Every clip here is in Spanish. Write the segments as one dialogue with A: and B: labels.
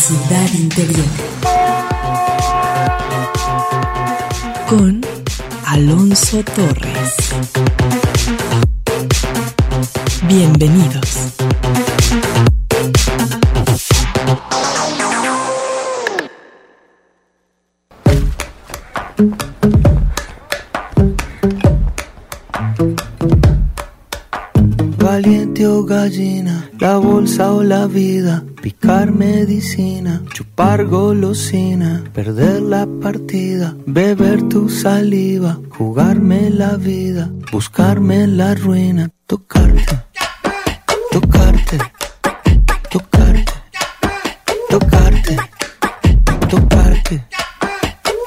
A: ciudad interior. Con Alonso Torres. Bienvenidos.
B: Valiente o gallina, la bolsa o la vida, picar medicina, chupar golosina, perder la partida, beber tu saliva, jugarme la vida, buscarme la ruina, tocarte, tocarte, tocarte, tocarte, tocarte,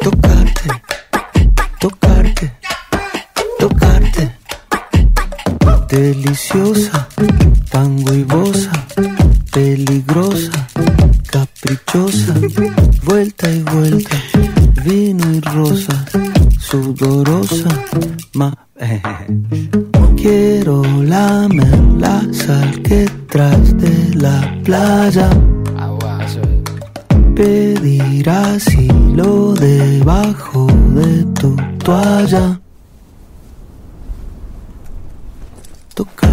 B: tocarte, tocarte, tocarte. Deliciosa, tan huevosa, peligrosa, caprichosa, vuelta y vuelta, vino y rosa, sudorosa, ma... Quiero lamer la sal que tras de la playa. Pedir asilo debajo de tu toalla. tocarte,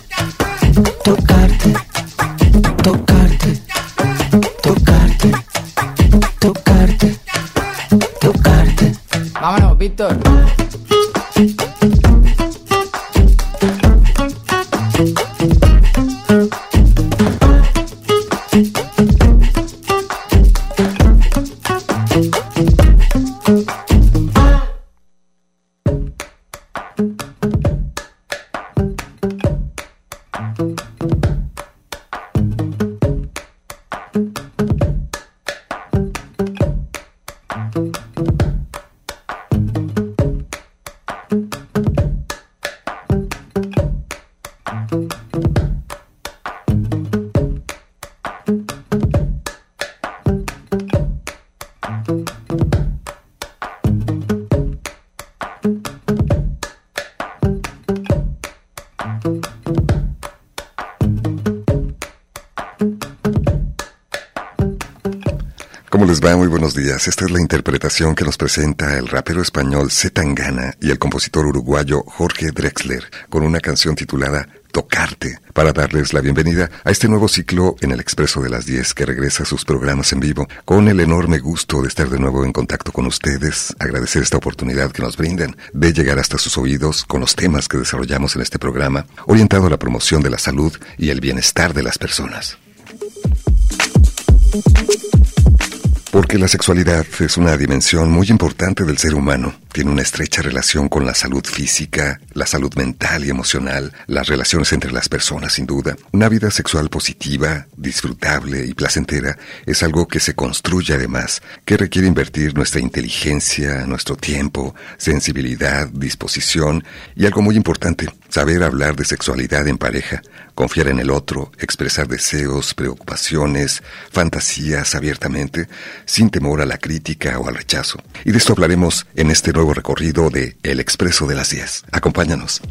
C: Vitor. Esta es la interpretación que nos presenta el rapero español Z Tangana y el compositor uruguayo Jorge Drexler con una canción titulada Tocarte, para darles la bienvenida a este nuevo ciclo en el Expreso de las 10 que regresa a sus programas en vivo, con el enorme gusto de estar de nuevo en contacto con ustedes, agradecer esta oportunidad que nos brindan de llegar hasta sus oídos con los temas que desarrollamos en este programa, orientado a la promoción de la salud y el bienestar de las personas. Porque la sexualidad es una dimensión muy importante del ser humano. Tiene una estrecha relación con la salud física, la salud mental y emocional, las relaciones entre las personas sin duda. Una vida sexual positiva, disfrutable y placentera es algo que se construye además, que requiere invertir nuestra inteligencia, nuestro tiempo, sensibilidad, disposición y algo muy importante, saber hablar de sexualidad en pareja, confiar en el otro, expresar deseos, preocupaciones, fantasías abiertamente, sin temor a la crítica o al rechazo. Y de esto hablaremos en este recorrido de El Expreso de las 10. Acompáñanos.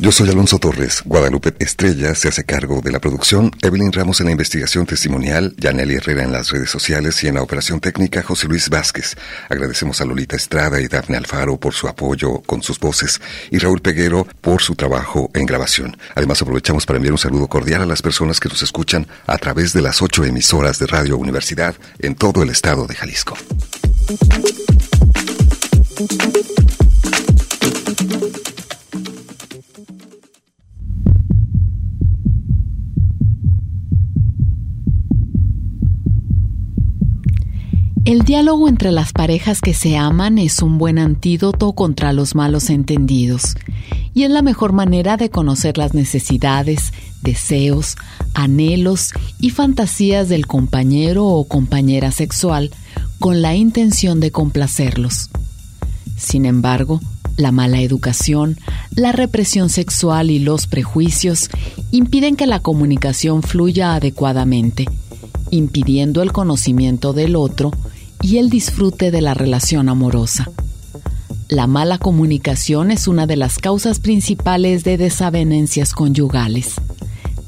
C: Yo soy Alonso Torres. Guadalupe Estrella se hace cargo de la producción, Evelyn Ramos en la investigación testimonial, Yaneli Herrera en las redes sociales y en la operación técnica José Luis Vázquez. Agradecemos a Lolita Estrada y Dafne Alfaro por su apoyo con sus voces y Raúl Peguero por su trabajo en grabación. Además aprovechamos para enviar un saludo cordial a las personas que nos escuchan a través de las ocho emisoras de Radio Universidad en todo el estado de Jalisco.
D: El diálogo entre las parejas que se aman es un buen antídoto contra los malos entendidos y es la mejor manera de conocer las necesidades, deseos, anhelos y fantasías del compañero o compañera sexual con la intención de complacerlos. Sin embargo, la mala educación, la represión sexual y los prejuicios impiden que la comunicación fluya adecuadamente, impidiendo el conocimiento del otro y el disfrute de la relación amorosa. La mala comunicación es una de las causas principales de desavenencias conyugales.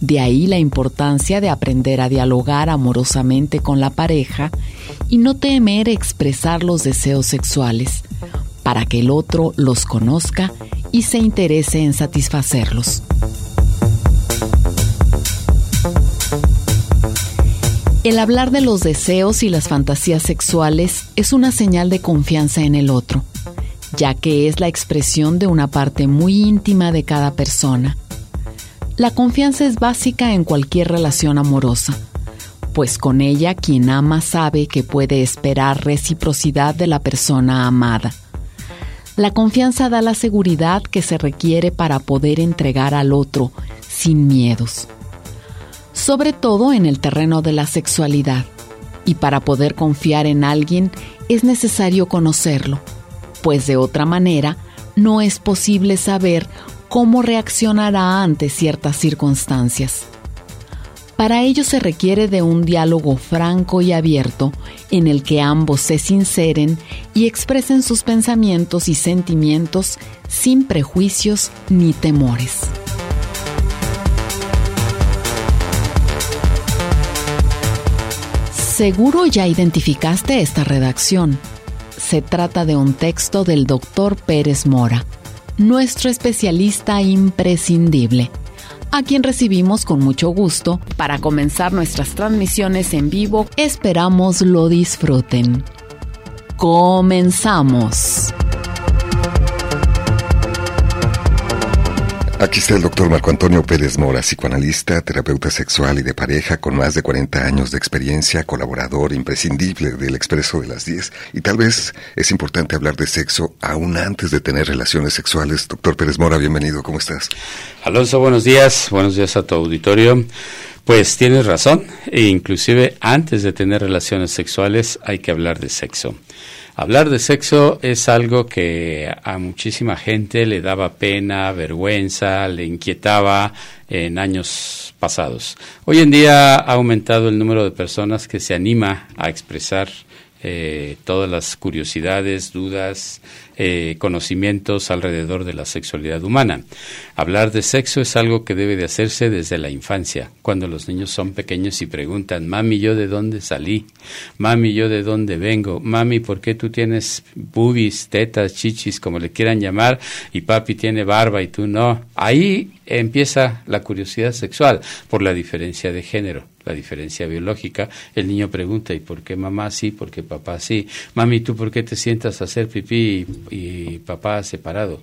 D: De ahí la importancia de aprender a dialogar amorosamente con la pareja y no temer expresar los deseos sexuales, para que el otro los conozca y se interese en satisfacerlos. El hablar de los deseos y las fantasías sexuales es una señal de confianza en el otro, ya que es la expresión de una parte muy íntima de cada persona. La confianza es básica en cualquier relación amorosa, pues con ella quien ama sabe que puede esperar reciprocidad de la persona amada. La confianza da la seguridad que se requiere para poder entregar al otro sin miedos sobre todo en el terreno de la sexualidad. Y para poder confiar en alguien es necesario conocerlo, pues de otra manera no es posible saber cómo reaccionará ante ciertas circunstancias. Para ello se requiere de un diálogo franco y abierto en el que ambos se sinceren y expresen sus pensamientos y sentimientos sin prejuicios ni temores. Seguro ya identificaste esta redacción. Se trata de un texto del doctor Pérez Mora, nuestro especialista imprescindible, a quien recibimos con mucho gusto para comenzar nuestras transmisiones en vivo. Esperamos lo disfruten. Comenzamos.
C: Aquí está el doctor Marco Antonio Pérez Mora, psicoanalista, terapeuta sexual y de pareja con más de 40 años de experiencia, colaborador imprescindible del Expreso de las 10. Y tal vez es importante hablar de sexo aún antes de tener relaciones sexuales. Doctor Pérez Mora, bienvenido, ¿cómo estás?
E: Alonso, buenos días, buenos días a tu auditorio. Pues tienes razón, e inclusive antes de tener relaciones sexuales hay que hablar de sexo. Hablar de sexo es algo que a muchísima gente le daba pena, vergüenza, le inquietaba en años pasados. Hoy en día ha aumentado el número de personas que se anima a expresar eh, todas las curiosidades, dudas, eh, conocimientos alrededor de la sexualidad humana. Hablar de sexo es algo que debe de hacerse desde la infancia, cuando los niños son pequeños y preguntan, mami, ¿yo de dónde salí? Mami, ¿yo de dónde vengo? Mami, ¿por qué tú tienes bubis, tetas, chichis, como le quieran llamar, y papi tiene barba y tú no? Ahí empieza la curiosidad sexual por la diferencia de género la diferencia biológica, el niño pregunta, ¿y por qué mamá sí? ¿Por qué papá sí? Mami, ¿tú por qué te sientas a hacer pipí y, papá separado?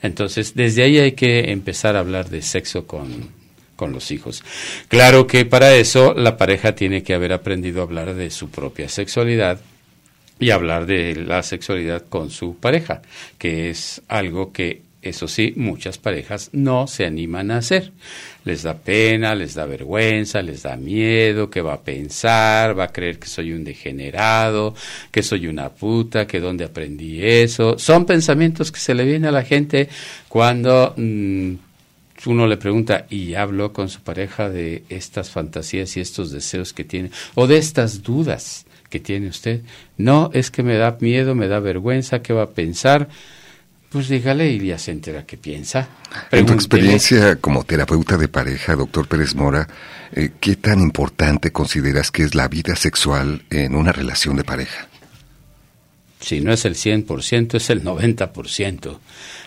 E: Entonces, desde ahí hay que empezar a hablar de sexo con, con los hijos. Claro que para eso la pareja tiene que haber aprendido a hablar de su propia sexualidad y hablar de la sexualidad con su pareja, que es algo que eso sí, muchas parejas no se animan a hacer. Les da pena, les da vergüenza, les da miedo, que va a pensar, va a creer que soy un degenerado, que soy una puta, que dónde aprendí eso. Son pensamientos que se le vienen a la gente cuando mm, uno le pregunta y habló con su pareja de estas fantasías y estos deseos que tiene, o de estas dudas que tiene usted. No, es que me da miedo, me da vergüenza, ¿qué va a pensar? Pues dígale y ya se entera qué piensa.
C: En tu experiencia como terapeuta de pareja, doctor Pérez Mora, eh, ¿qué tan importante consideras que es la vida sexual en una relación de pareja?
E: Si no es el 100%, es el 90%.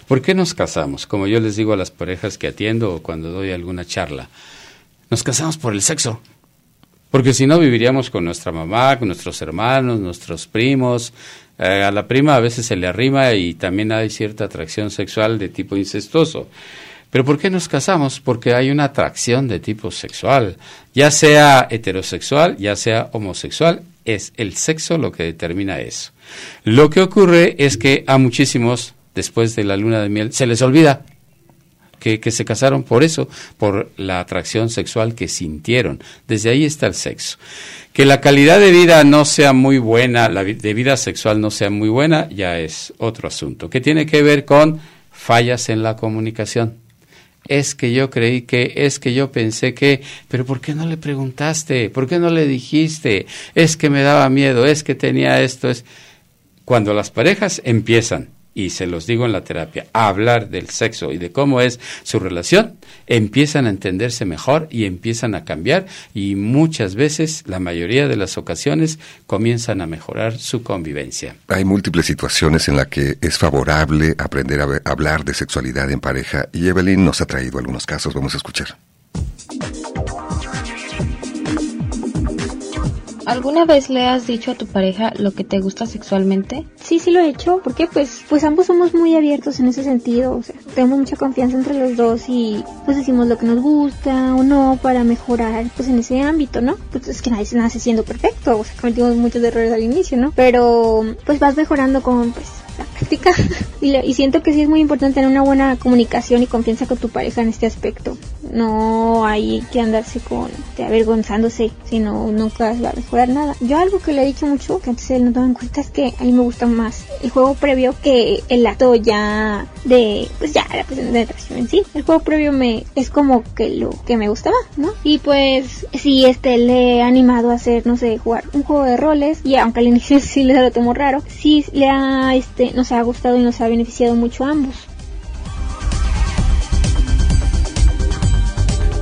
E: ¿Por qué nos casamos? Como yo les digo a las parejas que atiendo o cuando doy alguna charla, nos casamos por el sexo. Porque si no viviríamos con nuestra mamá, con nuestros hermanos, nuestros primos. A la prima a veces se le arrima y también hay cierta atracción sexual de tipo incestuoso. Pero ¿por qué nos casamos? Porque hay una atracción de tipo sexual, ya sea heterosexual, ya sea homosexual, es el sexo lo que determina eso. Lo que ocurre es que a muchísimos, después de la luna de miel, se les olvida que, se casaron por eso, por la atracción sexual que sintieron. Desde ahí está el sexo. Que la calidad de vida no sea muy buena, la de vida sexual no sea muy buena, ya es otro asunto, que tiene que ver con fallas en la comunicación es que yo creí que, es que yo pensé que, pero ¿por qué no le preguntaste? ¿Por qué no le dijiste? Es que me daba miedo, es que tenía esto, es cuando las parejas empiezan y se los digo en la terapia, a hablar del sexo y de cómo es su relación, empiezan a entenderse mejor y empiezan a cambiar y muchas veces, la mayoría de las ocasiones, comienzan a mejorar su convivencia.
C: Hay múltiples situaciones en las que es favorable aprender a hablar de sexualidad en pareja y Evelyn nos ha traído algunos casos, vamos a escuchar.
F: ¿Alguna vez le has dicho a tu pareja lo que te gusta sexualmente?
G: Sí, sí lo he hecho, porque pues, pues ambos somos muy abiertos en ese sentido, o sea, tenemos mucha confianza entre los dos y pues decimos lo que nos gusta o no para mejorar pues en ese ámbito, ¿no? Pues es que nadie se nace siendo perfecto, o sea, cometimos muchos errores al inicio, ¿no? Pero pues vas mejorando con pues la práctica. y, siento que sí es muy importante tener una buena comunicación y confianza con tu pareja en este aspecto. No hay que andarse con de avergonzándose, sino nunca va a mejorar nada. Yo algo que le he dicho mucho, que antes él no toma en cuenta, es que a mí me gusta más el juego previo que el acto ya de, pues ya, la presentación en sí. El juego previo me es como que lo que me gustaba, ¿no? Y pues sí, este, le he animado a hacer, no sé, jugar un juego de roles y aunque al inicio sí le lo tomo raro, sí le ha, este, nos ha gustado y nos ha beneficiado mucho a ambos.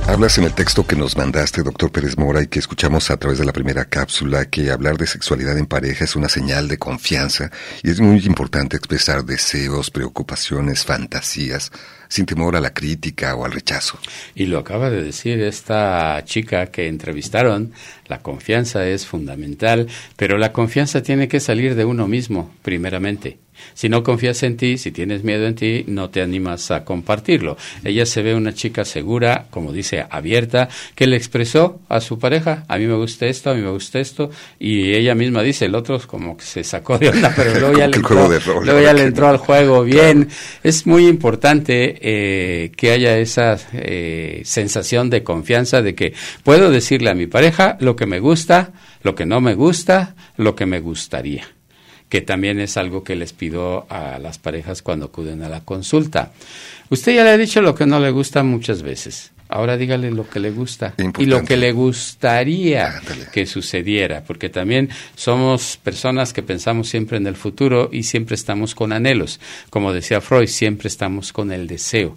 C: Hablas en el texto que nos mandaste, doctor Pérez Mora, y que escuchamos a través de la primera cápsula, que hablar de sexualidad en pareja es una señal de confianza y es muy importante expresar deseos, preocupaciones, fantasías, sin temor a la crítica o al rechazo.
E: Y lo acaba de decir esta chica que entrevistaron, la confianza es fundamental, pero la confianza tiene que salir de uno mismo, primeramente. Si no confías en ti, si tienes miedo en ti, no te animas a compartirlo. Ella se ve una chica segura, como dice, abierta, que le expresó a su pareja, a mí me gusta esto, a mí me gusta esto, y ella misma dice, el otro como que se sacó de onda, pero luego ya, le entró, ya le entró al juego bien. Es muy importante eh, que haya esa eh, sensación de confianza de que puedo decirle a mi pareja lo que me gusta, lo que no me gusta, lo que me gustaría que también es algo que les pido a las parejas cuando acuden a la consulta. Usted ya le ha dicho lo que no le gusta muchas veces. Ahora dígale lo que le gusta y lo que le gustaría que sucediera, porque también somos personas que pensamos siempre en el futuro y siempre estamos con anhelos. Como decía Freud, siempre estamos con el deseo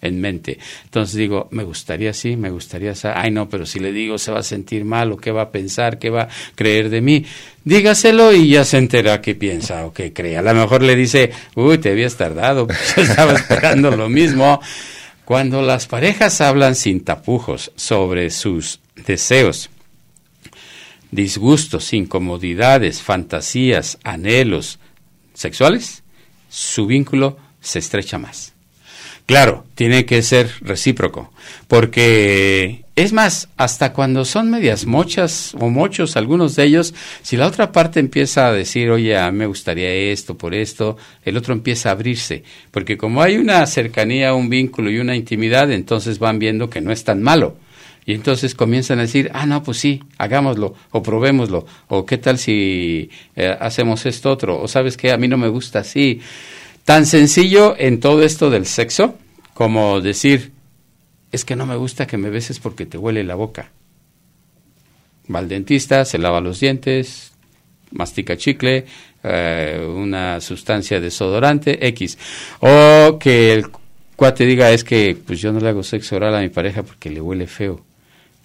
E: en mente. Entonces digo, me gustaría así, me gustaría así. Ay, no, pero si le digo se va a sentir mal o qué va a pensar, qué va a creer de mí. Dígaselo y ya se entera qué piensa o qué cree. A lo mejor le dice, uy, te habías tardado, pues estaba esperando lo mismo. Cuando las parejas hablan sin tapujos sobre sus deseos, disgustos, incomodidades, fantasías, anhelos sexuales, su vínculo se estrecha más. Claro, tiene que ser recíproco, porque es más, hasta cuando son medias mochas o mochos, algunos de ellos, si la otra parte empieza a decir, oye, a mí me gustaría esto por esto, el otro empieza a abrirse, porque como hay una cercanía, un vínculo y una intimidad, entonces van viendo que no es tan malo. Y entonces comienzan a decir, ah, no, pues sí, hagámoslo, o probémoslo, o qué tal si eh, hacemos esto otro, o sabes que a mí no me gusta así. Tan sencillo en todo esto del sexo como decir, es que no me gusta que me beses porque te huele la boca. Va al dentista, se lava los dientes, mastica chicle eh, una sustancia desodorante X. O que el cuate diga es que pues yo no le hago sexo oral a mi pareja porque le huele feo.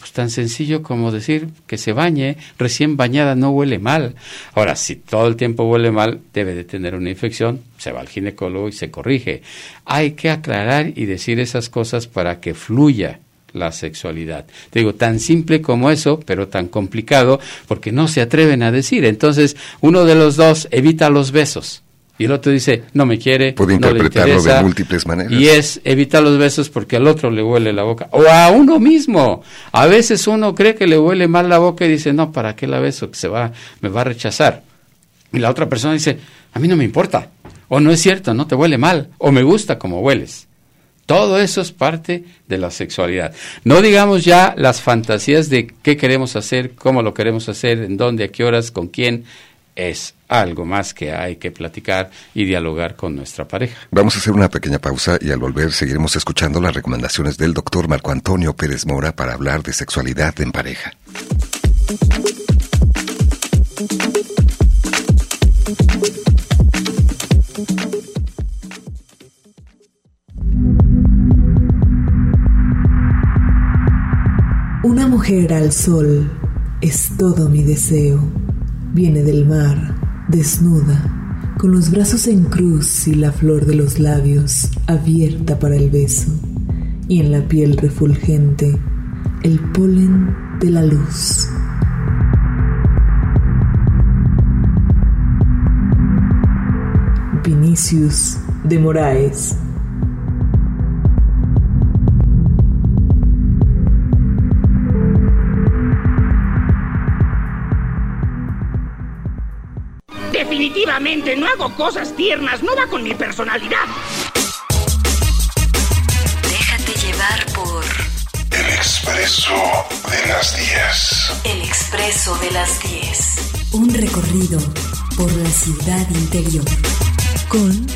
E: Pues tan sencillo como decir que se bañe, recién bañada no huele mal. Ahora, si todo el tiempo huele mal, debe de tener una infección, se va al ginecólogo y se corrige. Hay que aclarar y decir esas cosas para que fluya la sexualidad. Te digo, tan simple como eso, pero tan complicado, porque no se atreven a decir. Entonces, uno de los dos evita los besos. Y el otro dice, no me quiere.
C: Puede
E: no le
C: interpretarlo
E: interesa,
C: de múltiples maneras.
E: Y es evitar los besos porque al otro le huele la boca. O a uno mismo. A veces uno cree que le huele mal la boca y dice, no, ¿para qué la beso? Que se va, me va a rechazar. Y la otra persona dice, a mí no me importa. O no es cierto, no te huele mal. O me gusta como hueles. Todo eso es parte de la sexualidad. No digamos ya las fantasías de qué queremos hacer, cómo lo queremos hacer, en dónde, a qué horas, con quién. Es algo más que hay que platicar y dialogar con nuestra pareja.
C: Vamos a hacer una pequeña pausa y al volver seguiremos escuchando las recomendaciones del doctor Marco Antonio Pérez Mora para hablar de sexualidad en pareja.
A: Una mujer al sol es todo mi deseo. Viene del mar, desnuda, con los brazos en cruz y la flor de los labios abierta para el beso, y en la piel refulgente el polen de la luz. Vinicius de Moraes.
H: Definitivamente no hago cosas tiernas, no va con mi personalidad.
I: Déjate llevar por
J: El expreso de las 10.
I: El Expreso de las 10.
A: Un recorrido por la ciudad interior. Con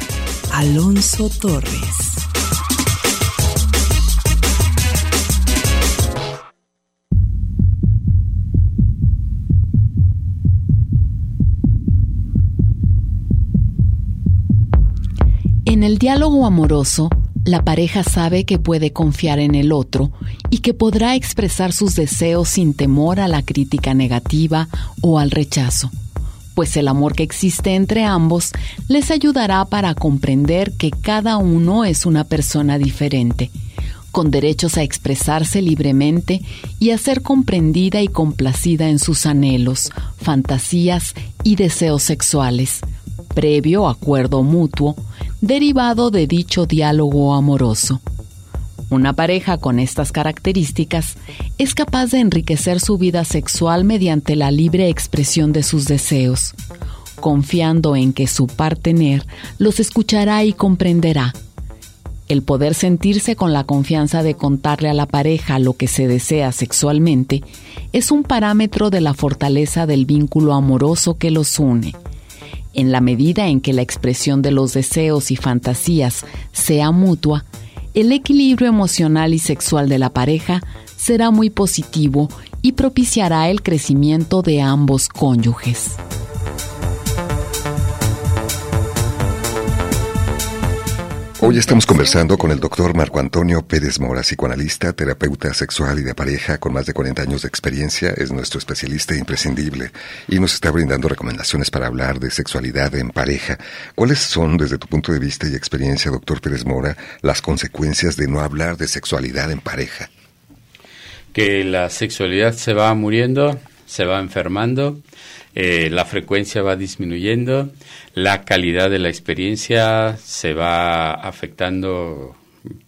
A: Alonso Torres.
D: El diálogo amoroso, la pareja sabe que puede confiar en el otro y que podrá expresar sus deseos sin temor a la crítica negativa o al rechazo, pues el amor que existe entre ambos les ayudará para comprender que cada uno es una persona diferente, con derechos a expresarse libremente y a ser comprendida y complacida en sus anhelos, fantasías y deseos sexuales, previo acuerdo mutuo, derivado de dicho diálogo amoroso. Una pareja con estas características es capaz de enriquecer su vida sexual mediante la libre expresión de sus deseos, confiando en que su partener los escuchará y comprenderá. El poder sentirse con la confianza de contarle a la pareja lo que se desea sexualmente es un parámetro de la fortaleza del vínculo amoroso que los une en la medida en que la expresión de los deseos y fantasías sea mutua, el equilibrio emocional y sexual de la pareja será muy positivo y propiciará el crecimiento de ambos cónyuges.
C: Hoy estamos conversando con el doctor Marco Antonio Pérez Mora, psicoanalista, terapeuta sexual y de pareja con más de 40 años de experiencia, es nuestro especialista imprescindible y nos está brindando recomendaciones para hablar de sexualidad en pareja. ¿Cuáles son, desde tu punto de vista y experiencia, doctor Pérez Mora, las consecuencias de no hablar de sexualidad en pareja?
E: Que la sexualidad se va muriendo, se va enfermando, eh, la frecuencia va disminuyendo, la calidad de la experiencia se va afectando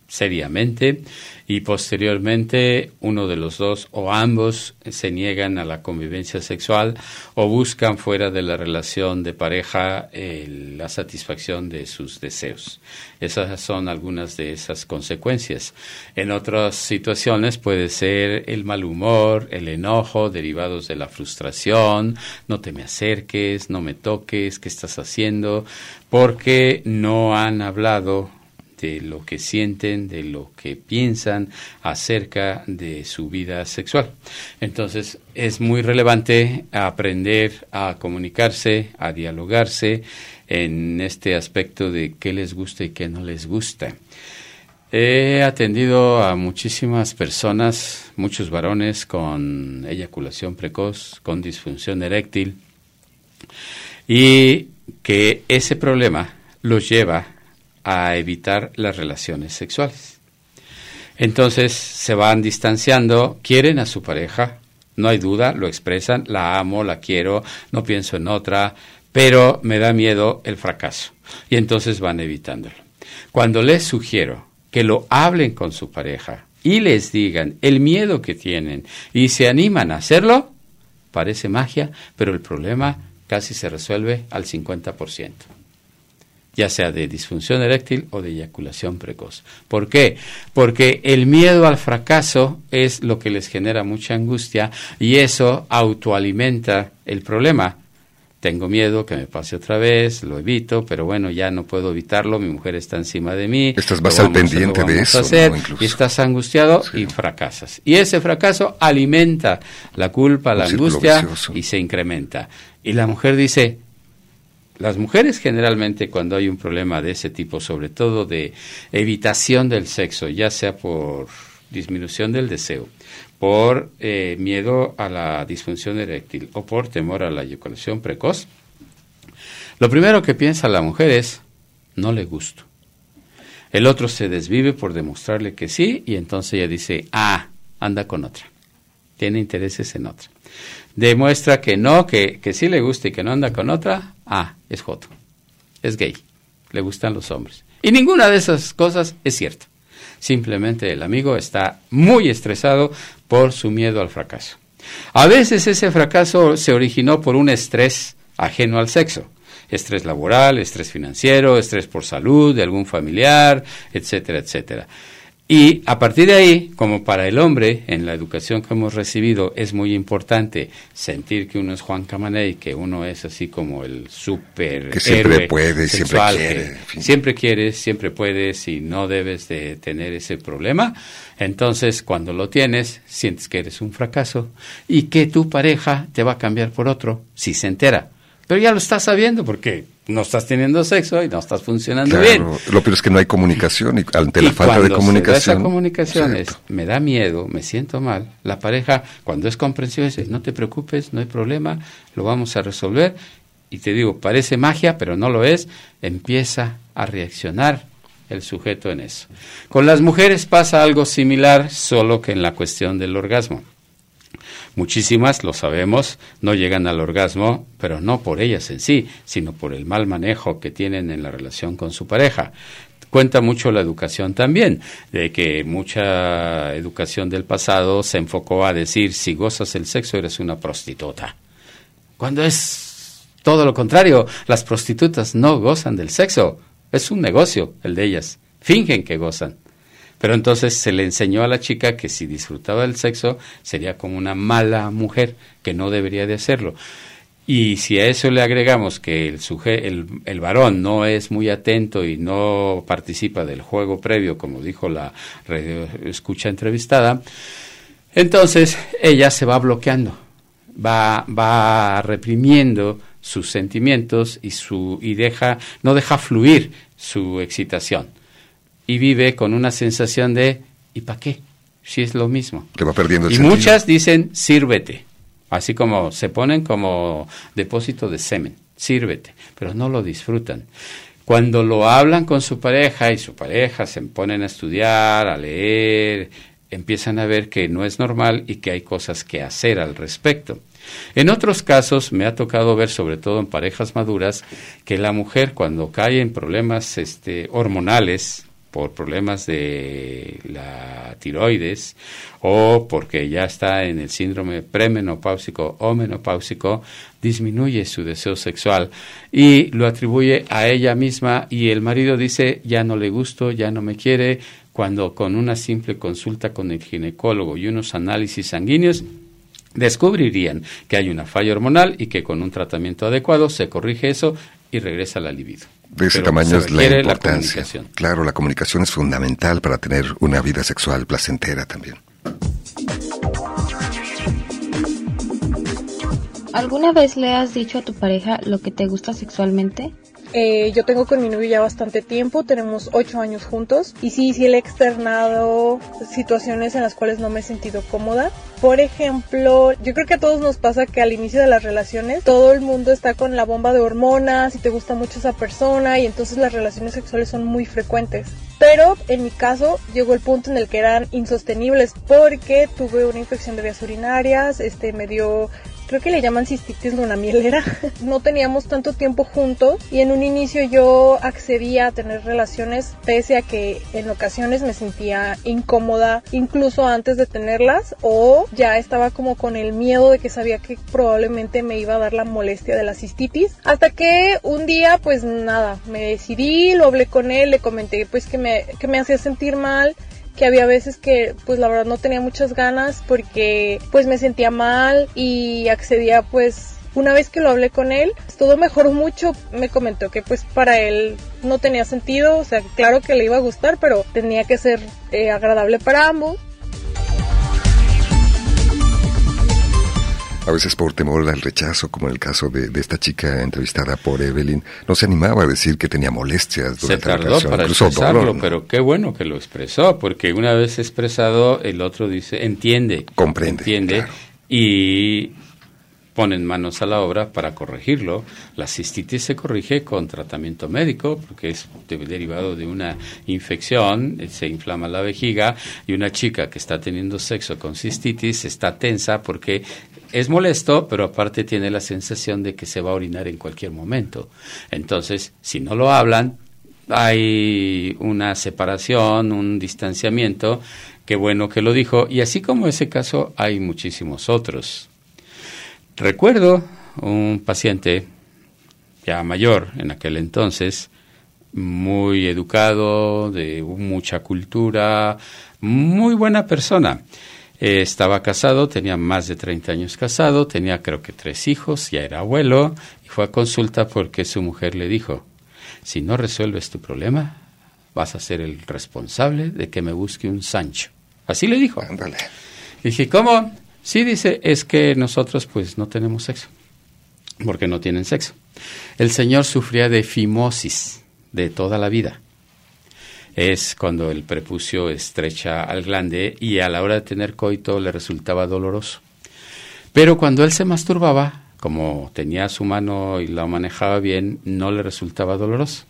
E: seriamente y posteriormente uno de los dos o ambos se niegan a la convivencia sexual o buscan fuera de la relación de pareja eh, la satisfacción de sus deseos. Esas son algunas de esas consecuencias. En otras situaciones puede ser el mal humor, el enojo derivados de la frustración, no te me acerques, no me toques, ¿qué estás haciendo? Porque no han hablado de lo que sienten, de lo que piensan acerca de su vida sexual. Entonces es muy relevante aprender a comunicarse, a dialogarse en este aspecto de qué les gusta y qué no les gusta. He atendido a muchísimas personas, muchos varones con eyaculación precoz, con disfunción eréctil, y que ese problema los lleva a evitar las relaciones sexuales. Entonces se van distanciando, quieren a su pareja, no hay duda, lo expresan, la amo, la quiero, no pienso en otra, pero me da miedo el fracaso. Y entonces van evitándolo. Cuando les sugiero que lo hablen con su pareja y les digan el miedo que tienen y se animan a hacerlo, parece magia, pero el problema casi se resuelve al 50% ya sea de disfunción eréctil o de eyaculación precoz. ¿Por qué? Porque el miedo al fracaso es lo que les genera mucha angustia y eso autoalimenta el problema. Tengo miedo que me pase otra vez, lo evito, pero bueno, ya no puedo evitarlo, mi mujer está encima de mí.
C: Estás más al pendiente de eso.
E: y estás angustiado y fracasas. Y ese fracaso alimenta la culpa, la angustia y se incrementa. Y la mujer dice, las mujeres generalmente cuando hay un problema de ese tipo, sobre todo de evitación del sexo, ya sea por disminución del deseo, por eh, miedo a la disfunción eréctil o por temor a la eyaculación precoz, lo primero que piensa la mujer es, no le gusto. El otro se desvive por demostrarle que sí y entonces ella dice, ah, anda con otra, tiene intereses en otra demuestra que no, que, que sí le gusta y que no anda con otra, ah, es joto, es gay, le gustan los hombres. Y ninguna de esas cosas es cierta. Simplemente el amigo está muy estresado por su miedo al fracaso. A veces ese fracaso se originó por un estrés ajeno al sexo. Estrés laboral, estrés financiero, estrés por salud de algún familiar, etcétera, etcétera. Y a partir de ahí, como para el hombre, en la educación que hemos recibido, es muy importante sentir que uno es Juan Camaney, que uno es así como el super
C: que siempre puede, siempre quiere.
E: Siempre quieres, siempre puedes y no debes de tener ese problema. Entonces, cuando lo tienes, sientes que eres un fracaso y que tu pareja te va a cambiar por otro si se entera. Pero ya lo estás sabiendo porque no estás teniendo sexo y no estás funcionando bien.
C: Lo peor es que no hay comunicación y ante la falta de comunicación. Se
E: esa comunicación es, me da miedo, me siento mal. La pareja, cuando es comprensiva, dice, no te preocupes, no hay problema, lo vamos a resolver. Y te digo, parece magia, pero no lo es. Empieza a reaccionar el sujeto en eso. Con las mujeres pasa algo similar, solo que en la cuestión del orgasmo. Muchísimas, lo sabemos, no llegan al orgasmo, pero no por ellas en sí, sino por el mal manejo que tienen en la relación con su pareja. Cuenta mucho la educación también, de que mucha educación del pasado se enfocó a decir, si gozas el sexo eres una prostituta. Cuando es todo lo contrario, las prostitutas no gozan del sexo, es un negocio el de ellas, fingen que gozan. Pero entonces se le enseñó a la chica que si disfrutaba del sexo sería como una mala mujer, que no debería de hacerlo. Y si a eso le agregamos que el, el, el, varón no es muy atento y no participa del juego previo, como dijo la escucha entrevistada, entonces ella se va bloqueando, va, va reprimiendo sus sentimientos y, su, y deja, no deja fluir su excitación y vive con una sensación de ¿y para qué? Si es lo mismo.
C: Te va perdiendo
E: Y muchas dicen sírvete, así como se ponen como depósito de semen, sírvete, pero no lo disfrutan. Cuando lo hablan con su pareja y su pareja se ponen a estudiar, a leer, empiezan a ver que no es normal y que hay cosas que hacer al respecto. En otros casos me ha tocado ver, sobre todo en parejas maduras, que la mujer cuando cae en problemas este, hormonales, por problemas de la tiroides o porque ya está en el síndrome premenopáusico o menopáusico, disminuye su deseo sexual y lo atribuye a ella misma y el marido dice ya no le gusto, ya no me quiere, cuando con una simple consulta con el ginecólogo y unos análisis sanguíneos descubrirían que hay una falla hormonal y que con un tratamiento adecuado se corrige eso y regresa la libido.
C: De ese
E: Pero
C: tamaño es
E: la
C: importancia.
E: comunicación.
C: claro, la comunicación es fundamental para tener una vida sexual placentera también.
F: ¿Alguna vez le has dicho a tu pareja lo que te gusta sexualmente?
K: Eh, yo tengo con mi novio ya bastante tiempo, tenemos ocho años juntos y sí, sí le he externado situaciones en las cuales no me he sentido cómoda. Por ejemplo, yo creo que a todos nos pasa que al inicio de las relaciones todo el mundo está con la bomba de hormonas y te gusta mucho esa persona y entonces las relaciones sexuales son muy frecuentes. Pero en mi caso llegó el punto en el que eran insostenibles porque tuve una infección de vías urinarias, este me dio creo que le llaman cistitis lunamielera. No teníamos tanto tiempo juntos y en un inicio yo accedía a tener relaciones pese a que en ocasiones me sentía incómoda incluso antes de tenerlas o ya estaba como con el miedo de que sabía que probablemente me iba a dar la molestia de la cistitis. Hasta que un día pues nada, me decidí, lo hablé con él, le comenté pues que me, que me hacía sentir mal que había veces que pues la verdad no tenía muchas ganas porque pues me sentía mal y accedía pues una vez que lo hablé con él, todo mejoró mucho, me comentó que pues para él no tenía sentido, o sea, claro que le iba a gustar, pero tenía que ser eh, agradable para ambos.
C: A veces por temor al rechazo, como en el caso de, de esta chica entrevistada por Evelyn, no se animaba a decir que tenía molestias
E: Se
C: durante la
E: tardó
C: relación,
E: para
C: incluso
E: expresarlo,
C: dolor, ¿no?
E: pero qué bueno que lo expresó, porque una vez expresado, el otro dice, entiende,
C: Comprende,
E: entiende,
C: claro.
E: y ponen manos a la obra para corregirlo. La cistitis se corrige con tratamiento médico, porque es de- derivado de una infección, se inflama la vejiga, y una chica que está teniendo sexo con cistitis está tensa porque es molesto, pero aparte tiene la sensación de que se va a orinar en cualquier momento. Entonces, si no lo hablan, hay una separación, un distanciamiento, qué bueno que lo dijo, y así como ese caso hay muchísimos otros. Recuerdo un paciente ya mayor en aquel entonces, muy educado, de mucha cultura, muy buena persona. Eh, estaba casado, tenía más de 30 años casado, tenía creo que tres hijos, ya era abuelo, y fue a consulta porque su mujer le dijo, si no resuelves tu problema, vas a ser el responsable de que me busque un Sancho. Así le dijo.
C: Ándale.
E: Dije, ¿cómo? Sí, dice, es que nosotros pues no tenemos sexo, porque no tienen sexo. El señor sufría de fimosis de toda la vida. Es cuando el prepucio estrecha al glande y a la hora de tener coito le resultaba doloroso. Pero cuando él se masturbaba, como tenía su mano y la manejaba bien, no le resultaba doloroso.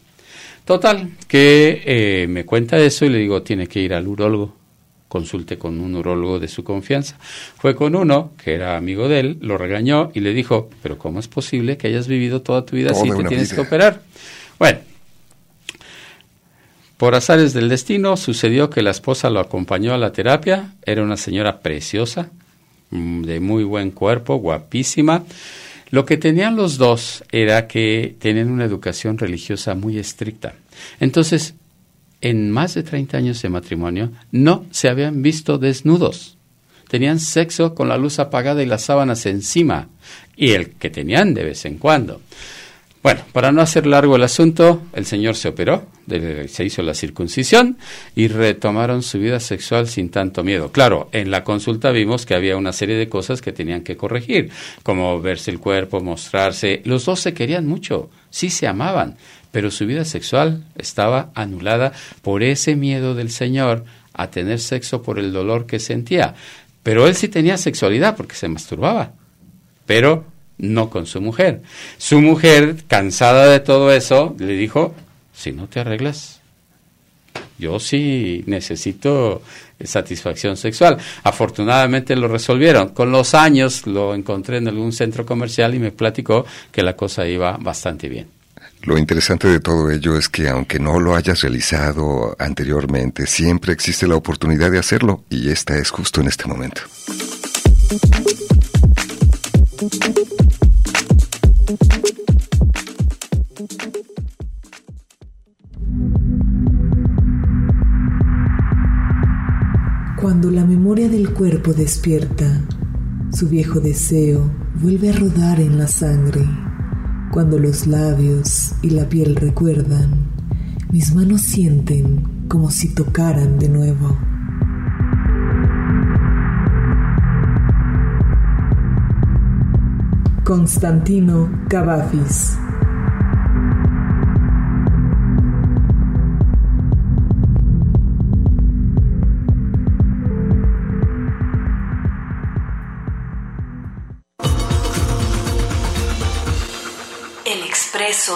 E: Total, que eh, me cuenta eso y le digo, tiene que ir al urólogo. Consulte con un urólogo de su confianza. Fue con uno que era amigo de él, lo regañó y le dijo, pero ¿cómo es posible que hayas vivido toda tu vida
C: Toda
E: si te tienes
C: vida.
E: que operar? Bueno, por azares del destino sucedió que la esposa lo acompañó a la terapia, era una señora preciosa, mm, de muy buen cuerpo, guapísima. Lo que tenían los dos era que tenían una educación religiosa muy estricta. Entonces, en más de 30 años de matrimonio, no se habían visto desnudos. Tenían sexo con la luz apagada y las sábanas encima, y el que tenían de vez en cuando. Bueno, para no hacer largo el asunto, el señor se operó, se hizo la circuncisión y retomaron su vida sexual sin tanto miedo. Claro, en la consulta vimos que había una serie de cosas que tenían que corregir, como verse el cuerpo, mostrarse. Los dos se querían mucho, sí se amaban, pero su vida sexual estaba anulada por ese miedo del señor a tener sexo por el dolor que sentía. Pero él sí tenía sexualidad porque se masturbaba pero no con su mujer. Su mujer, cansada de todo eso, le dijo, si no te arreglas, yo sí necesito satisfacción sexual. Afortunadamente lo resolvieron. Con los años lo encontré en algún centro comercial y me platicó que la cosa iba bastante bien.
C: Lo interesante de todo ello es que aunque no lo hayas realizado anteriormente, siempre existe la oportunidad de hacerlo y esta es justo en este momento.
A: Cuando la memoria del cuerpo despierta, su viejo deseo vuelve a rodar en la sangre. Cuando los labios y la piel recuerdan, mis manos sienten como si tocaran de nuevo. Constantino Cavafis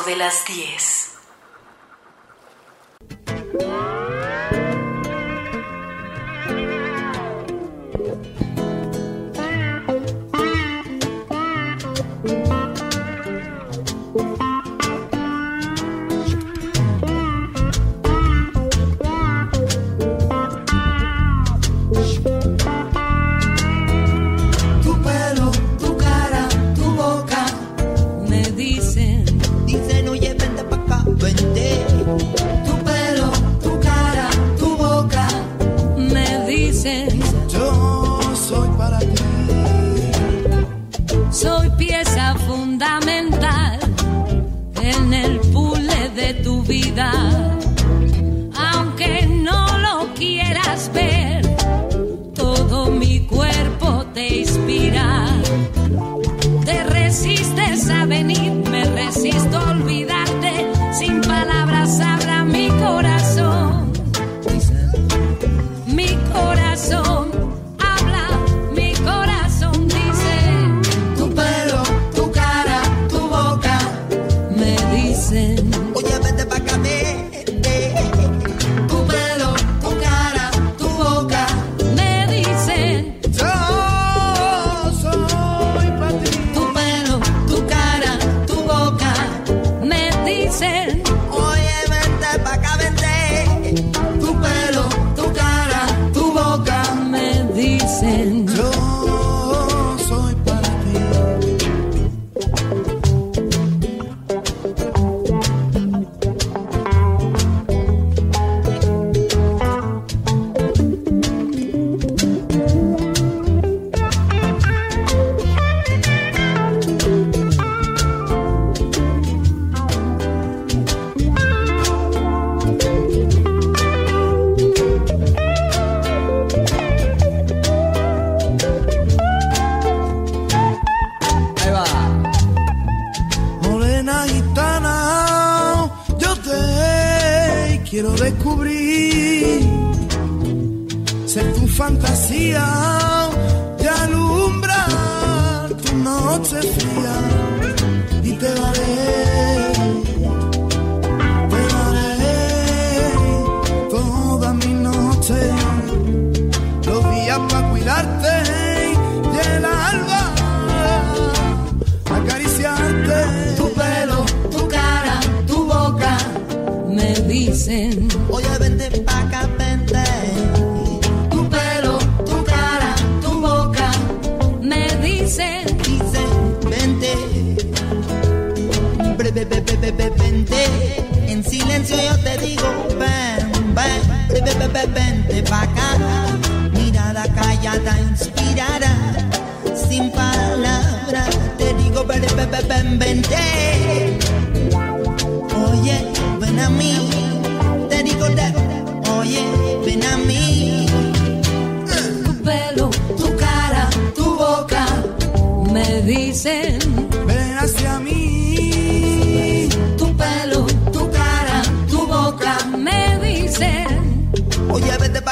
I: de las 10.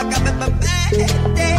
L: Ven a mí.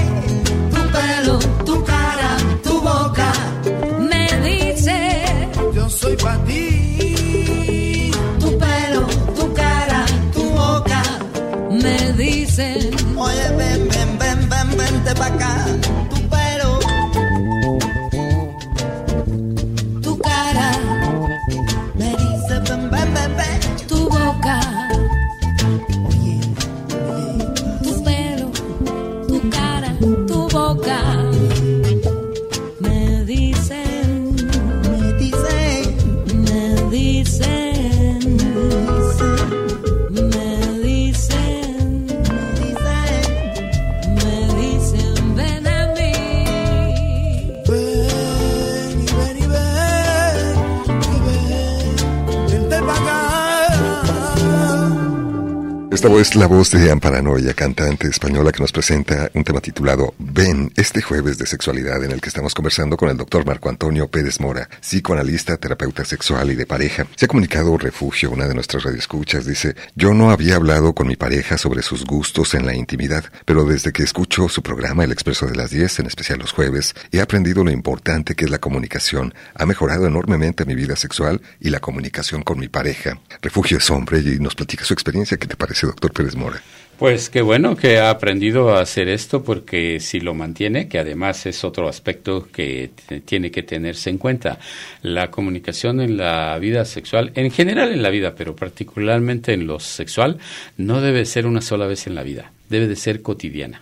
C: Esta es la voz de Amparanoia, cantante española que nos presenta un tema titulado Ven, este jueves de sexualidad en el que estamos conversando con el doctor Marco Antonio Pérez Mora, psicoanalista, terapeuta sexual y de pareja. Se ha comunicado Refugio, una de nuestras radioescuchas, dice, yo no había hablado con mi pareja sobre sus gustos en la intimidad, pero desde que escucho su programa El Expreso de las 10, en especial los jueves, he aprendido lo importante que es la comunicación. Ha mejorado enormemente mi vida sexual y la comunicación con mi pareja. Refugio es hombre y nos platica su experiencia. ¿Qué te parece, doctor Pérez Mora?
E: Pues qué bueno que ha aprendido a hacer esto porque si lo mantiene, que además es otro aspecto que tiene que tenerse en cuenta, la comunicación en la vida sexual, en general en la vida, pero particularmente en lo sexual, no debe ser una sola vez en la vida, debe de ser cotidiana.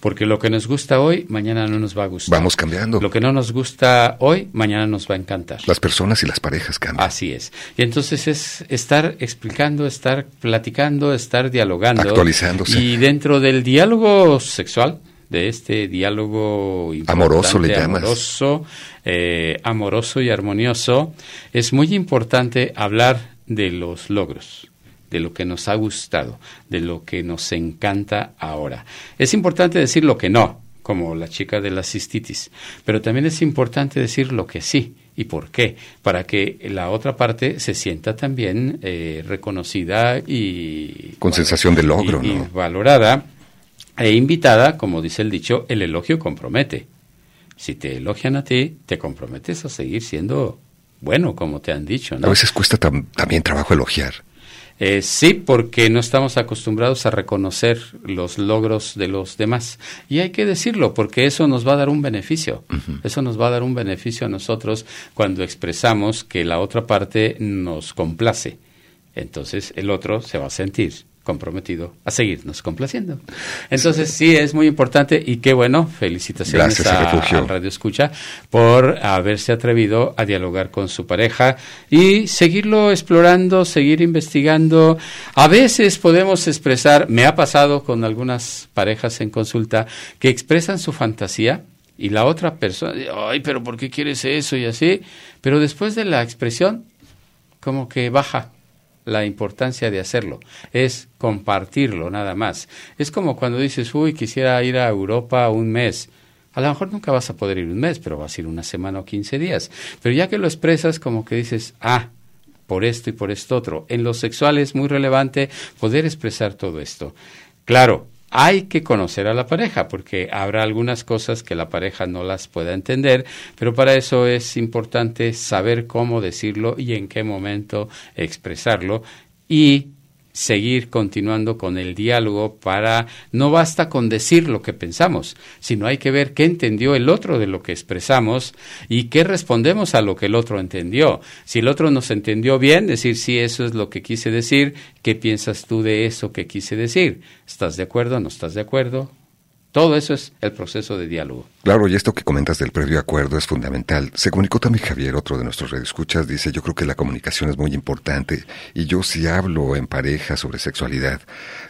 E: Porque lo que nos gusta hoy, mañana no nos va a gustar.
C: Vamos cambiando.
E: Lo que no nos gusta hoy, mañana nos va a encantar.
C: Las personas y las parejas cambian.
E: Así es. Y entonces es estar explicando, estar platicando, estar dialogando.
C: Actualizándose.
E: Y dentro del diálogo sexual, de este diálogo
C: amoroso le llamas
E: amoroso, eh, amoroso y armonioso es muy importante hablar de los logros de lo que nos ha gustado, de lo que nos encanta ahora. Es importante decir lo que no, como la chica de la cistitis, pero también es importante decir lo que sí y por qué, para que la otra parte se sienta también eh, reconocida y...
C: Con sensación de logro,
E: y,
C: ¿no?
E: Y valorada e invitada, como dice el dicho, el elogio compromete. Si te elogian a ti, te comprometes a seguir siendo bueno, como te han dicho. ¿no?
C: A veces cuesta tam también trabajo elogiar.
E: Eh, sí, porque no estamos acostumbrados a reconocer los logros de los demás. Y hay que decirlo, porque eso nos va a dar un beneficio. Uh -huh. Eso nos va a dar un beneficio a nosotros cuando expresamos que la otra parte nos complace. Entonces el otro se va a sentir comprometido a seguirnos complaciendo. Entonces sí, es muy importante y qué bueno, felicitaciones
C: Gracias,
E: a, a, Radio Escucha por haberse atrevido a dialogar con su pareja y seguirlo explorando, seguir investigando. A veces podemos expresar, me ha pasado con algunas parejas en consulta, que expresan su fantasía y la otra persona, ay, pero ¿por qué quieres eso? Y así, pero después de la expresión, como que baja la importancia de hacerlo, es compartirlo nada más. Es como cuando dices, uy, quisiera ir a Europa un mes. A lo mejor nunca vas a poder ir un mes, pero vas a ir una semana o 15 días. Pero ya que lo expresas, como que dices, ah, por esto y por esto otro. En lo sexual es muy relevante poder expresar todo esto. Claro, hay que conocer a la pareja, porque habrá algunas cosas que la pareja no las pueda entender, pero para eso es importante saber cómo decirlo y en qué momento expresarlo y seguir continuando con el diálogo para no basta con decir lo que pensamos, sino hay que ver qué entendió el otro de lo que expresamos y qué respondemos a lo que el otro entendió. Si el otro nos entendió bien, decir sí, eso es lo que quise decir, ¿qué piensas tú de eso que quise decir? ¿Estás de acuerdo? ¿No estás de acuerdo? Todo eso es el proceso de diálogo.
C: Claro, y esto que comentas del previo acuerdo es fundamental. Se comunicó también Javier, otro de nuestros radioescuchas, dice, yo creo que la comunicación es muy importante y yo sí hablo en pareja sobre sexualidad.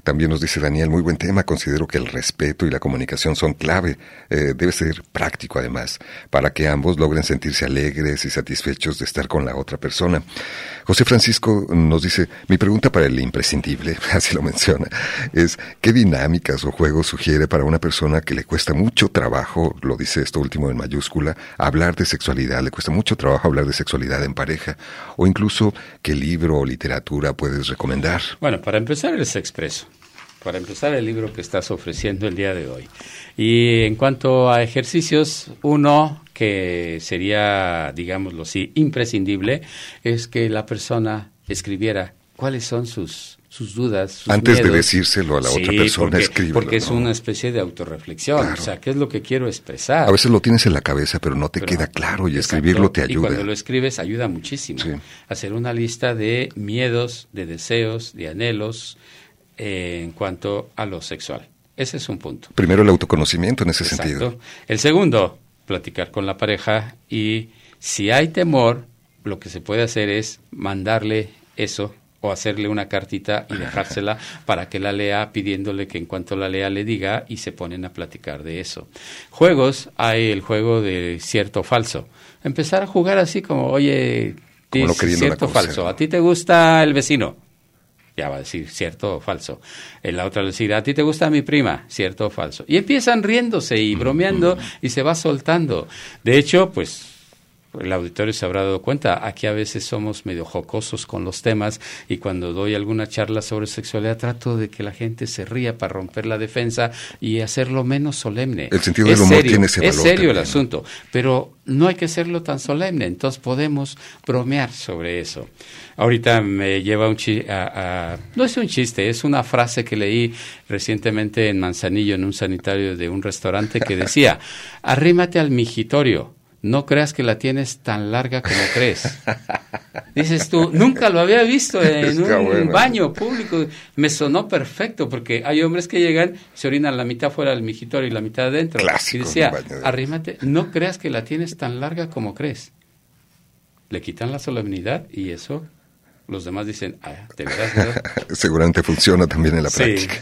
C: También nos dice Daniel, muy buen tema, considero que el respeto y la comunicación son clave. Eh, debe ser práctico además, para que ambos logren sentirse alegres y satisfechos de estar con la otra persona. José Francisco nos dice, mi pregunta para el imprescindible, así lo menciona, es, ¿qué dinámicas o juegos sugiere para una persona que le cuesta mucho trabajo, lo dice esto último en mayúscula, hablar de sexualidad, le cuesta mucho trabajo hablar de sexualidad en pareja, o incluso qué libro o literatura puedes recomendar.
E: Bueno, para empezar el expreso, para empezar el libro que estás ofreciendo el día de hoy. Y en cuanto a ejercicios, uno que sería, digámoslo así, imprescindible, es que la persona escribiera cuáles son sus sus dudas. Sus
C: Antes
E: miedos.
C: de decírselo a la
E: sí,
C: otra persona,
E: porque,
C: escríbelo.
E: Porque es
C: ¿no?
E: una especie de autorreflexión.
C: Claro.
E: O sea, ¿qué es lo que quiero expresar?
C: A veces lo tienes en la cabeza, pero no te
E: Pero-
C: queda claro y
E: Exacto.
C: escribirlo te
E: Y
C: ayuda.
E: cuando lo escribes ayuda muchísimo.
C: Sí.
E: Hacer una lista de miedos, de deseos, de anhelos eh, en cuanto a lo sexual. Ese es un punto.
C: Primero el autoconocimiento en ese
E: Exacto.
C: sentido.
E: El segundo, platicar con la pareja y si hay temor, lo que se puede hacer es mandarle eso o hacerle una cartita y dejársela para que la lea pidiéndole que en cuanto la lea le diga y se ponen a platicar de eso. Juegos, hay el juego de cierto o falso. Empezar a jugar así como, oye,
C: Como
E: cierto o falso. ¿a ti te gusta el vecino? ya va a decir cierto o falso. En la otra le decir, ¿a ti te gusta mi prima? Cierto o falso. Y empiezan riéndose y bromeando y se va soltando. De hecho, pues el auditorio se habrá dado cuenta, aquí a veces somos medio jocosos con los temas y cuando doy alguna charla sobre sexualidad trato de que la gente se ría para romper la defensa y hacerlo menos solemne.
C: El sentido del humor tiene ese valor.
E: Es serio el asunto, pero no hay que hacerlo tan solemne, entonces podemos bromear sobre eso. Ahorita me lleva un chiste, no es un chiste, es una frase que leí recientemente en Manzanillo en un sanitario de un restaurante que decía, arrímate al mijitorio no creas que la tienes tan larga como crees. Dices tú, nunca lo había visto en un baño público. Me sonó perfecto porque hay hombres que llegan, se orinan la mitad fuera del mijitorio y la mitad adentro. y decía, arrímate, no creas que la tienes tan larga como crees. Le quitan la solemnidad y eso los demás dicen, ah, ¿de verdad?
C: Seguramente funciona también en la práctica.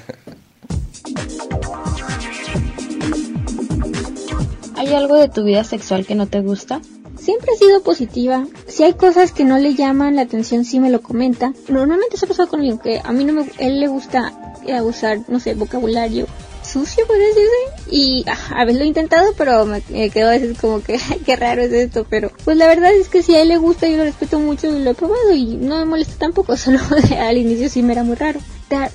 F: ¿Hay algo de tu vida sexual que no te gusta?
G: Siempre he sido positiva. Si hay cosas que no le llaman la atención, sí me lo comenta. Normalmente se ha pasado conmigo que a mí no me, él le gusta eh, usar, no sé, vocabulario sucio, puede decirse. Y a veces lo he intentado, pero me, quedo a veces como que, qué raro es esto. Pero pues la verdad es que si a él le gusta, yo lo respeto mucho y lo he probado y no me molesta tampoco. Solo al inicio sí me era muy raro.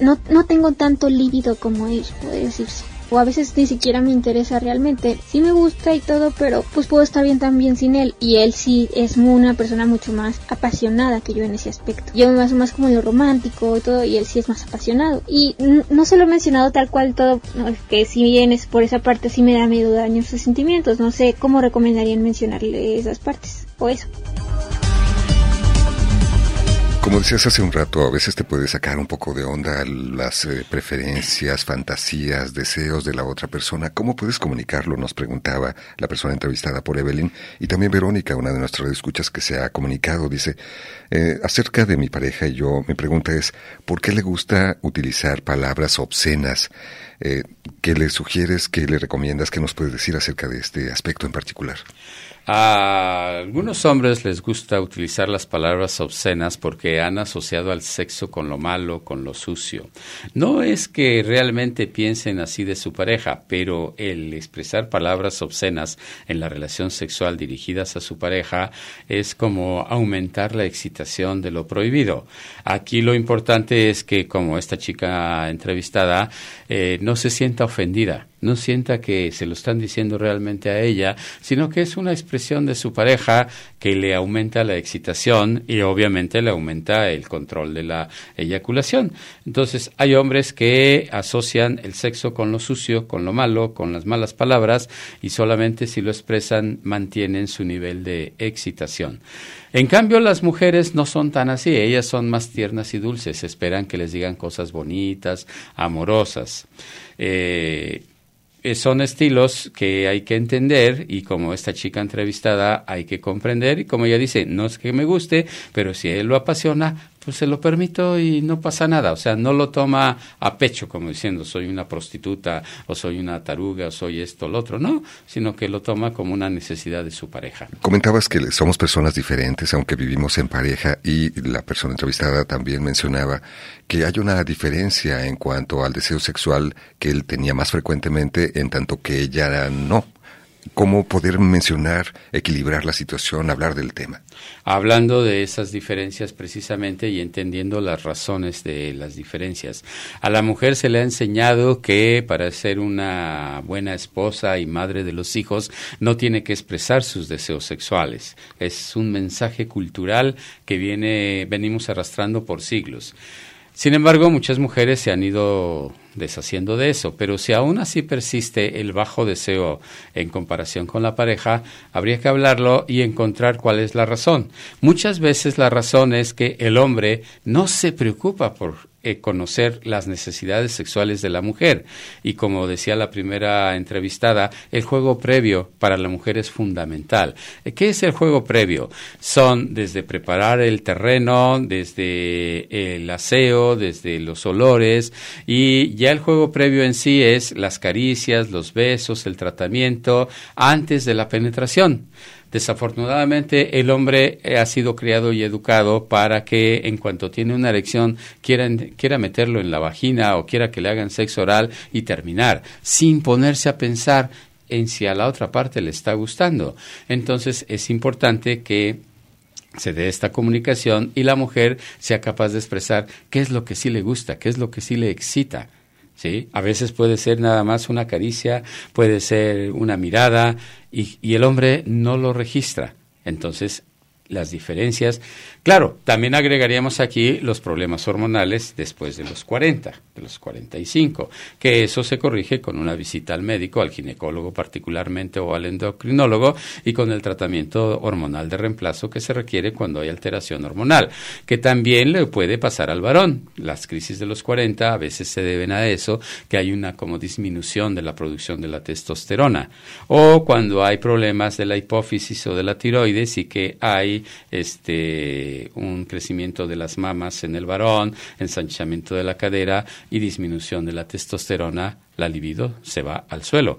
G: No, no tengo tanto líbido como él, puede decirse o a veces ni siquiera me interesa realmente. Sí me gusta y todo, pero pues puedo estar bien también sin él. Y él sí es una persona mucho más apasionada que yo en ese aspecto. Yo me baso más como en lo romántico y todo, y él sí es más apasionado. Y no se lo he mencionado tal cual todo, que si bien es por esa parte sí me da medio daño sus sentimientos. No sé cómo recomendarían mencionarle esas partes o eso.
C: Como decías hace un rato, a veces te puede sacar un poco de onda las eh, preferencias, fantasías, deseos de la otra persona. ¿Cómo puedes comunicarlo? Nos preguntaba la persona entrevistada por Evelyn. Y también Verónica, una de nuestras escuchas que se ha comunicado, dice, eh, acerca de mi pareja y yo, mi pregunta es, ¿por qué le gusta utilizar palabras obscenas? Eh, ¿Qué le sugieres, qué le recomiendas, qué nos puedes decir acerca de este aspecto en particular?
E: A algunos hombres les gusta utilizar las palabras obscenas porque han asociado al sexo con lo malo, con lo sucio. No es que realmente piensen así de su pareja, pero el expresar palabras obscenas en la relación sexual dirigidas a su pareja es como aumentar la excitación de lo prohibido. Aquí lo importante es que, como esta chica entrevistada, eh, no se sienta ofendida no sienta que se lo están diciendo realmente a ella, sino que es una expresión de su pareja que le aumenta la excitación y obviamente le aumenta el control de la eyaculación. Entonces, hay hombres que asocian el sexo con lo sucio, con lo malo, con las malas palabras y solamente si lo expresan mantienen su nivel de excitación. En cambio, las mujeres no son tan así, ellas son más tiernas y dulces, esperan que les digan cosas bonitas, amorosas. Eh, son estilos que hay que entender y como esta chica entrevistada hay que comprender y como ella dice, no es que me guste, pero si él lo apasiona, pues se lo permito y no pasa nada. O sea, no lo toma a pecho como diciendo soy una prostituta o soy una taruga o soy esto o lo otro. No, sino que lo toma como una necesidad de su pareja.
C: Comentabas que somos personas diferentes, aunque vivimos en pareja, y la persona entrevistada también mencionaba que hay una diferencia en cuanto al deseo sexual que él tenía más frecuentemente, en tanto que ella no cómo poder mencionar, equilibrar la situación, hablar del tema.
E: Hablando de esas diferencias precisamente y entendiendo las razones de las diferencias. A la mujer se le ha enseñado que para ser una buena esposa y madre de los hijos no tiene que expresar sus deseos sexuales. Es un mensaje cultural que viene venimos arrastrando por siglos. Sin embargo, muchas mujeres se han ido deshaciendo de eso, pero si aún así persiste el bajo deseo en comparación con la pareja, habría que hablarlo y encontrar cuál es la razón. Muchas veces la razón es que el hombre no se preocupa por eh, conocer las necesidades sexuales de la mujer. Y como decía la primera entrevistada, el juego previo para la mujer es fundamental. Eh, ¿Qué es el juego previo? Son desde preparar el terreno, desde el aseo, desde los olores y ya el juego previo en sí es las caricias, los besos, el tratamiento antes de la penetración Desafortunadamente, el hombre ha sido criado y educado para que en cuanto tiene una erección quiera, quiera meterlo en la vagina o quiera que le hagan sexo oral y terminar, sin ponerse a pensar en si a la otra parte le está gustando. Entonces es importante que se dé esta comunicación y la mujer sea capaz de expresar qué es lo que sí le gusta, qué es lo que sí le excita. ¿Sí? A veces puede ser nada más una caricia, puede ser una mirada y, y el hombre no lo registra. Entonces las diferencias. Claro, también agregaríamos aquí los problemas hormonales después de los 40, de los 45, que eso se corrige con una visita al médico, al ginecólogo particularmente o al endocrinólogo y con el tratamiento hormonal de reemplazo que se requiere cuando hay alteración hormonal, que también le puede pasar al varón. Las crisis de los 40 a veces se deben a eso, que hay una como disminución de la producción de la testosterona, o cuando hay problemas de la hipófisis o de la tiroides y que hay este, un crecimiento de las mamas en el varón, ensanchamiento de la cadera y disminución de la testosterona, la libido se va al suelo.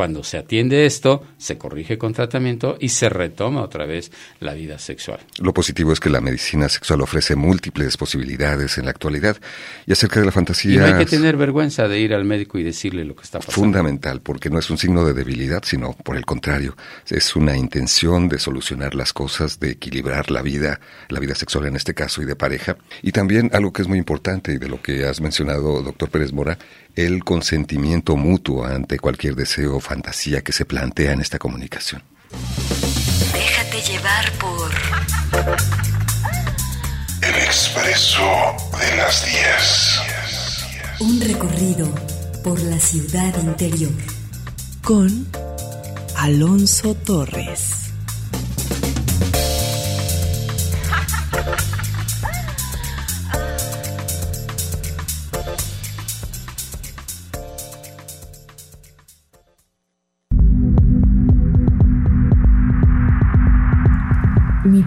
E: Cuando se atiende esto, se corrige con tratamiento y se retoma otra vez la vida sexual.
C: Lo positivo es que la medicina sexual ofrece múltiples posibilidades en la actualidad. Y acerca de la fantasía...
E: Y no hay que tener vergüenza de ir al médico y decirle lo que está pasando.
C: Fundamental, porque no es un signo de debilidad, sino por el contrario, es una intención de solucionar las cosas, de equilibrar la vida, la vida sexual en este caso y de pareja. Y también algo que es muy importante y de lo que has mencionado, doctor Pérez Mora, el consentimiento mutuo ante cualquier deseo o fantasía que se plantea en esta comunicación.
I: Déjate llevar por
J: El expreso de las 10.
I: un recorrido por la ciudad interior.
A: Con Alonso Torres.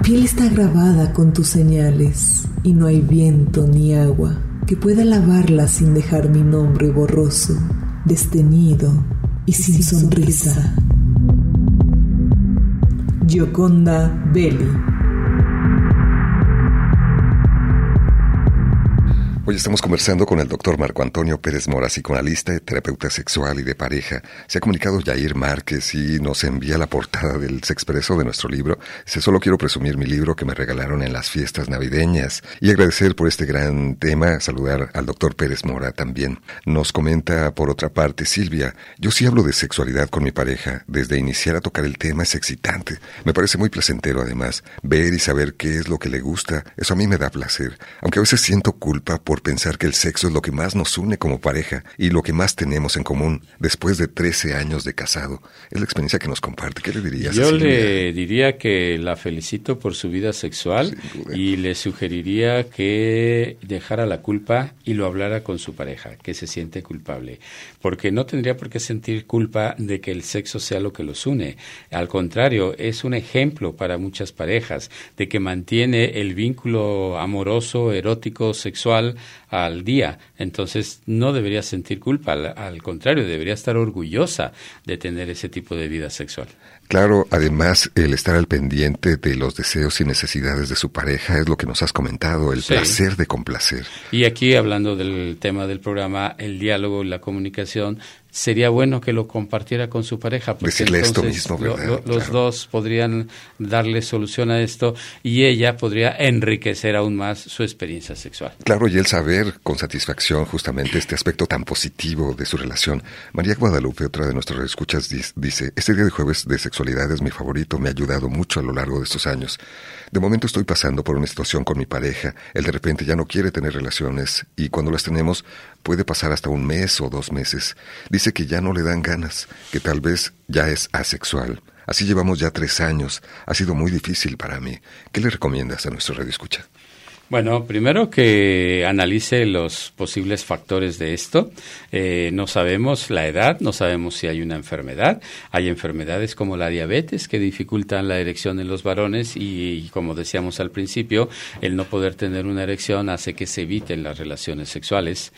A: Piel está grabada con tus señales y no hay viento ni agua que pueda lavarla sin dejar mi nombre borroso, destenido y sin sonrisa. Gioconda Belli.
C: Hoy estamos conversando con el doctor Marco Antonio Pérez Mora, psicoanalista, terapeuta sexual y de pareja. Se ha comunicado Jair Márquez y nos envía la portada del Sexpreso de nuestro libro. Dice, solo quiero presumir mi libro que me regalaron en las fiestas navideñas y agradecer por este gran tema, saludar al doctor Pérez Mora también. Nos comenta por otra parte Silvia, yo sí hablo de sexualidad con mi pareja. Desde iniciar a tocar el tema es excitante. Me parece muy placentero además. Ver y saber qué es lo que le gusta, eso a mí me da placer. Aunque a veces siento culpa por pensar que el sexo es lo que más nos une como pareja y lo que más tenemos en común después de 13 años de casado. Es la experiencia que nos comparte. ¿Qué le dirías?
E: Yo le diría que la felicito por su vida sexual y le sugeriría que dejara la culpa y lo hablara con su pareja, que se siente culpable, porque no tendría por qué sentir culpa de que el sexo sea lo que los une. Al contrario, es un ejemplo para muchas parejas de que mantiene el vínculo amoroso, erótico, sexual al día. Entonces no debería sentir culpa, al, al contrario, debería estar orgullosa de tener ese tipo de vida sexual.
C: Claro, además el estar al pendiente de los deseos y necesidades de su pareja es lo que nos has comentado, el
E: Sí.
C: placer de complacer.
E: Y aquí, hablando del tema del programa, el diálogo y la comunicación, sería bueno que lo compartiera con su pareja. Porque
C: Decirle esto mismo,
E: lo-
C: ¿verdad?
E: lo- los
C: Claro.
E: dos podrían darle solución a esto y ella podría enriquecer aún más su experiencia sexual.
C: Claro, y el saber con satisfacción justamente este aspecto tan positivo de su relación. María Guadalupe, otra de nuestras escuchas, dice, este día de jueves de sexualidad es mi favorito, me ha ayudado mucho a lo largo de estos años. De momento estoy pasando por una situación con mi pareja, él de repente ya no quiere tener relaciones y cuando las tenemos puede pasar hasta un mes o dos meses. Dice que ya no le dan ganas, que tal vez ya es asexual. Así llevamos ya tres años. Ha sido muy difícil para mí. ¿Qué le recomiendas a nuestro radio escucha?
E: Bueno, primero que analice los posibles factores de esto. Eh, no sabemos la edad, no sabemos si hay una enfermedad. Hay enfermedades como la diabetes que dificultan la erección en los varones y, como decíamos al principio, el no poder tener una erección hace que se eviten las relaciones sexuales.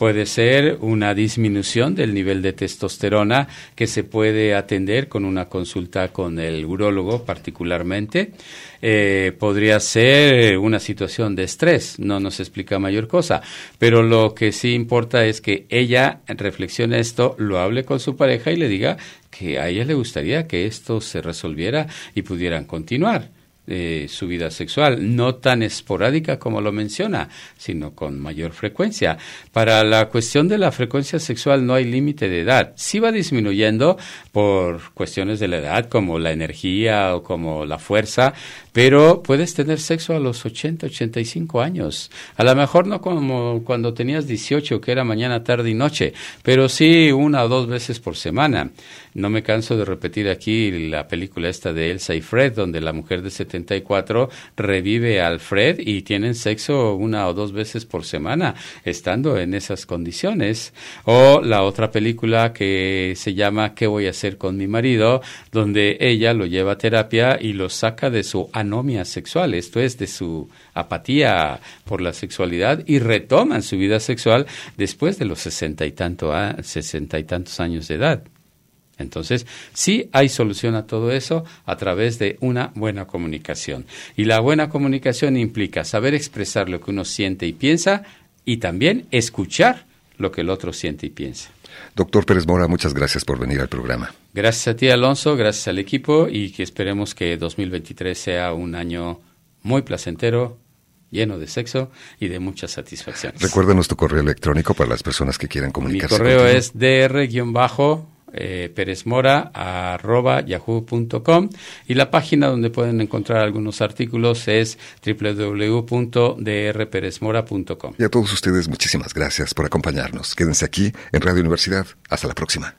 E: Puede ser una disminución del nivel de testosterona que se puede atender con una consulta con el urólogo particularmente. Eh, podría ser una situación de estrés, no nos explica mayor cosa, pero lo que sí importa es que ella reflexione esto, lo hable con su pareja y le diga que a ella le gustaría que esto se resolviera y pudieran continuar. Eh, su vida sexual, no tan esporádica como lo menciona, sino con mayor frecuencia. Para la cuestión de la frecuencia sexual no hay límite de edad. Sí va disminuyendo por cuestiones de la edad, como la energía o como la fuerza, pero puedes tener sexo a los 80, 85 años. A lo mejor no como cuando tenías 18, que era mañana, tarde y noche, pero sí una o dos veces por semana. No me canso de repetir aquí la película esta de Elsa y Fred, donde la mujer de 74 revive al Fred y tienen sexo una o dos veces por semana, estando en esas condiciones. O la otra película que se llama ¿Qué voy a hacer con mi marido? donde ella lo lleva a terapia y lo saca de su anomia sexual, esto es, de su apatía por la sexualidad y retoman su vida sexual después de los sesenta y, tanto sesenta y tantos años de edad. Entonces, sí hay solución a todo eso a través de una buena comunicación. Y la buena comunicación implica saber expresar lo que uno siente y piensa y también escuchar lo que el otro siente y piensa.
C: Doctor Pérez Mora, muchas gracias por venir al programa.
E: Gracias a ti, Alonso, gracias al equipo y que esperemos que 2023 sea un año muy placentero, lleno de sexo y de muchas satisfacciones.
C: Recuérdanos tu correo electrónico para las personas que quieran comunicarse.
E: Mi correo es dr eh, yahoo.com y la página donde pueden encontrar algunos artículos es www.drperezmora.com.
C: Y a todos ustedes muchísimas gracias por acompañarnos. Quédense aquí en Radio Universidad. Hasta la próxima.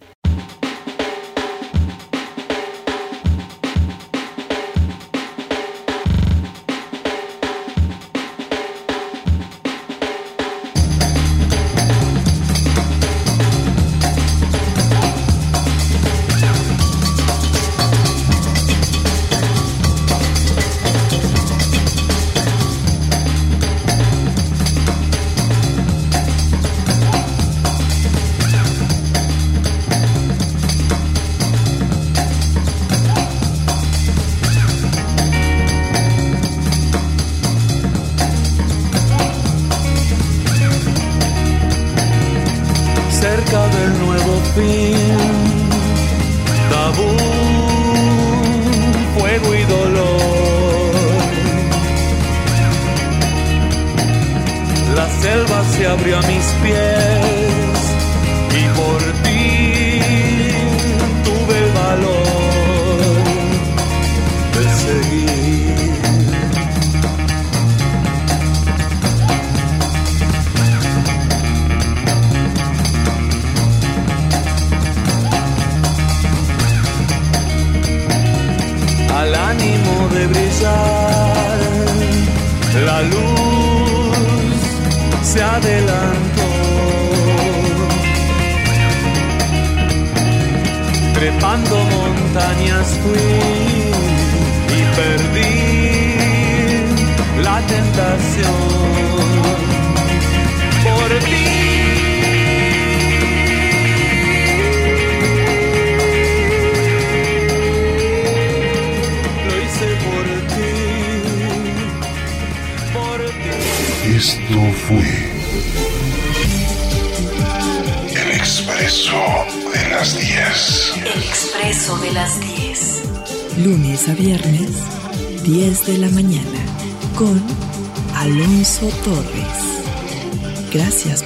M: Torres.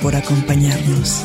M: Por acompañarnos.